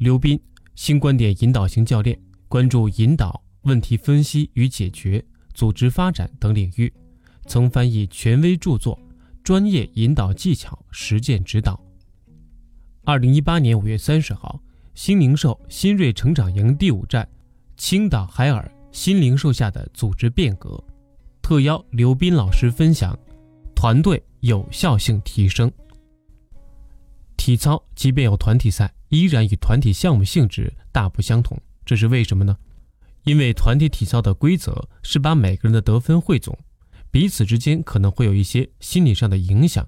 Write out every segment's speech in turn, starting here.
刘斌，新观点引导型教练，关注引导、问题分析与解决、组织发展等领域，曾翻译权威著作，专业引导技巧实践指导。二零一八年五月三十号，新零售新锐成长营第五站，青岛海尔新零售下的组织变革，特邀刘斌老师分享团队有效性提升。体操即便有团体赛。依然与团体项目性质大不相同，这是为什么呢？因为团体体操的规则是把每个人的得分汇总，彼此之间可能会有一些心理上的影响，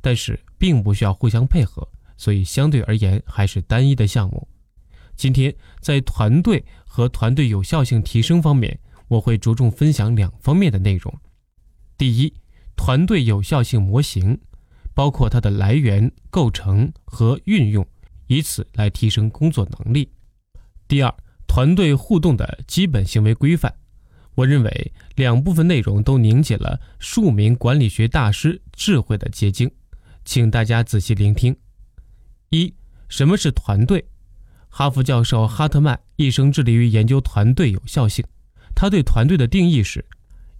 但是并不需要互相配合，所以相对而言还是单一的项目。今天在团队和团队有效性提升方面，我会着重分享两方面的内容。第一，团队有效性模型，包括它的来源、构成和运用。以此来提升工作能力。第二，团队互动的基本行为规范。我认为两部分内容都凝结了数名管理学大师智慧的结晶，请大家仔细聆听。一，什么是团队？哈佛教授哈特曼一生致力于研究团队有效性。他对团队的定义是：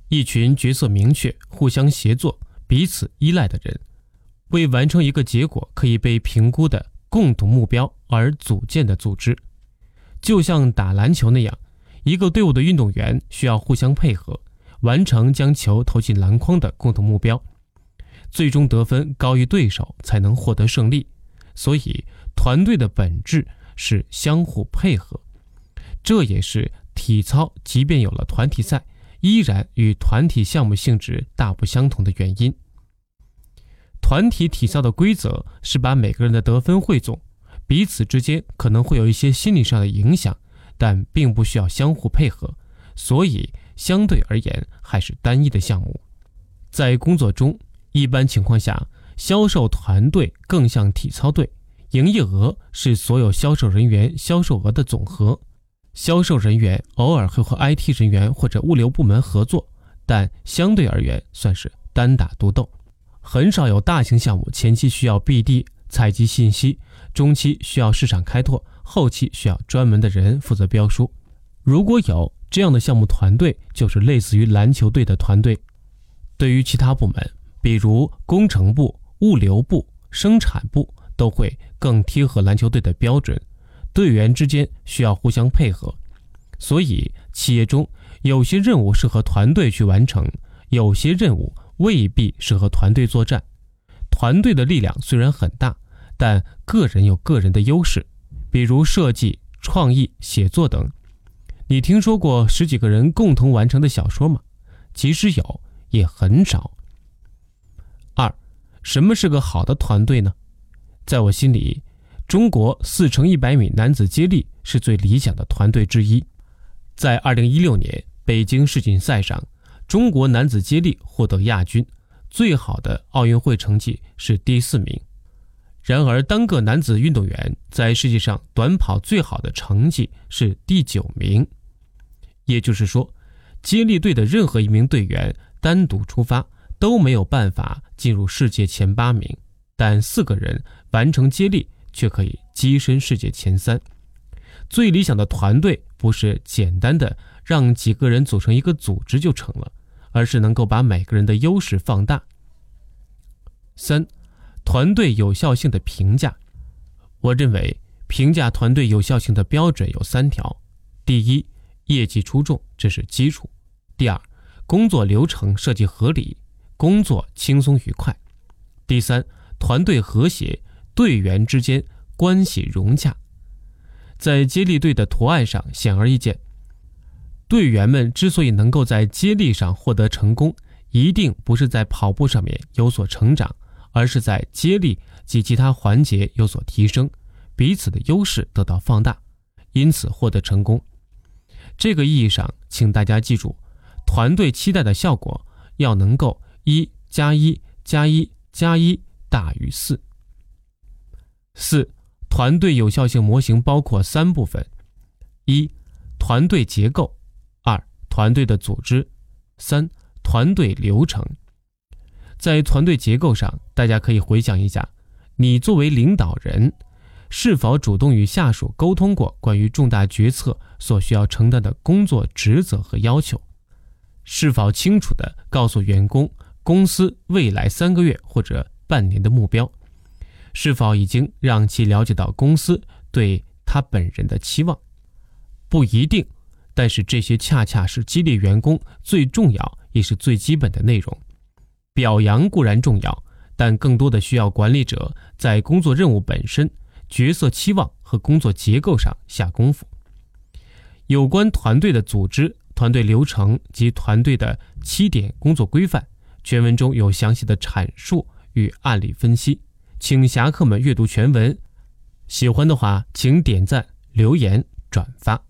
一群角色明确、互相协作、彼此依赖的人，为完成一个结果可以被评估的。共同目标而组建的组织，就像打篮球那样，一个队伍的运动员需要互相配合，完成将球投进篮筐的共同目标，最终得分高于对手才能获得胜利。所以，团队的本质是相互配合，这也是体操即便有了团体赛，依然与团体项目性质大不相同的原因。团体体操的规则是把每个人的得分汇总，彼此之间可能会有一些心理上的影响，但并不需要相互配合，所以相对而言还是单一的项目。在工作中，一般情况下，销售团队更像体操队，营业额是所有销售人员销售额的总和。销售人员偶尔会和 IT 人员或者物流部门合作，但相对而言算是单打独斗。很少有大型项目前期需要 BD 采集信息，中期需要市场开拓，后期需要专门的人负责标书。如果有这样的项目团队，就是类似于篮球队的团队。对于其他部门，比如工程部、物流部、生产部，都会更贴合篮球队的标准。队员之间需要互相配合，所以企业中有些任务适合团队去完成，有些任务。未必适合团队作战。团队的力量虽然很大，但个人有个人的优势，比如设计、创意、写作等。你听说过十几个人共同完成的小说吗？即使有，也很少。二，什么是个好的团队呢？在我心里，中国四乘一百米男子接力是最理想的团队之一。在二零一六年北京世锦赛上。中国男子接力获得亚军，最好的奥运会成绩是第四名。然而，单个男子运动员在世界上短跑最好的成绩是第九名。也就是说，接力队的任何一名队员单独出发都没有办法进入世界前八名，但四个人完成接力却可以跻身世界前三。最理想的团队不是简单的。让几个人组成一个组织就成了，而是能够把每个人的优势放大。三，团队有效性的评价，我认为评价团队有效性的标准有三条：第一，业绩出众，这是基础；第二，工作流程设计合理，工作轻松愉快；第三，团队和谐，队员之间关系融洽。在接力队的图案上显而易见。队员们之所以能够在接力上获得成功，一定不是在跑步上面有所成长，而是在接力及其他环节有所提升，彼此的优势得到放大，因此获得成功。这个意义上，请大家记住，团队期待的效果要能够一加一加一加一大于四。四，团队有效性模型包括三部分：一，团队结构。团队的组织，三团队流程，在团队结构上，大家可以回想一下，你作为领导人，是否主动与下属沟通过关于重大决策所需要承担的工作职责和要求？是否清楚地告诉员工公司未来三个月或者半年的目标？是否已经让其了解到公司对他本人的期望？不一定，但是这些恰恰是激励员工最重要也是最基本的内容。表扬固然重要，但更多的需要管理者在工作任务本身。角色期望和工作结构上下功夫。有关团队的组织、团队流程及团队的七点工作规范，全文中有详细的阐述与案例分析，请侠客们阅读全文。喜欢的话，请点赞、留言、转发。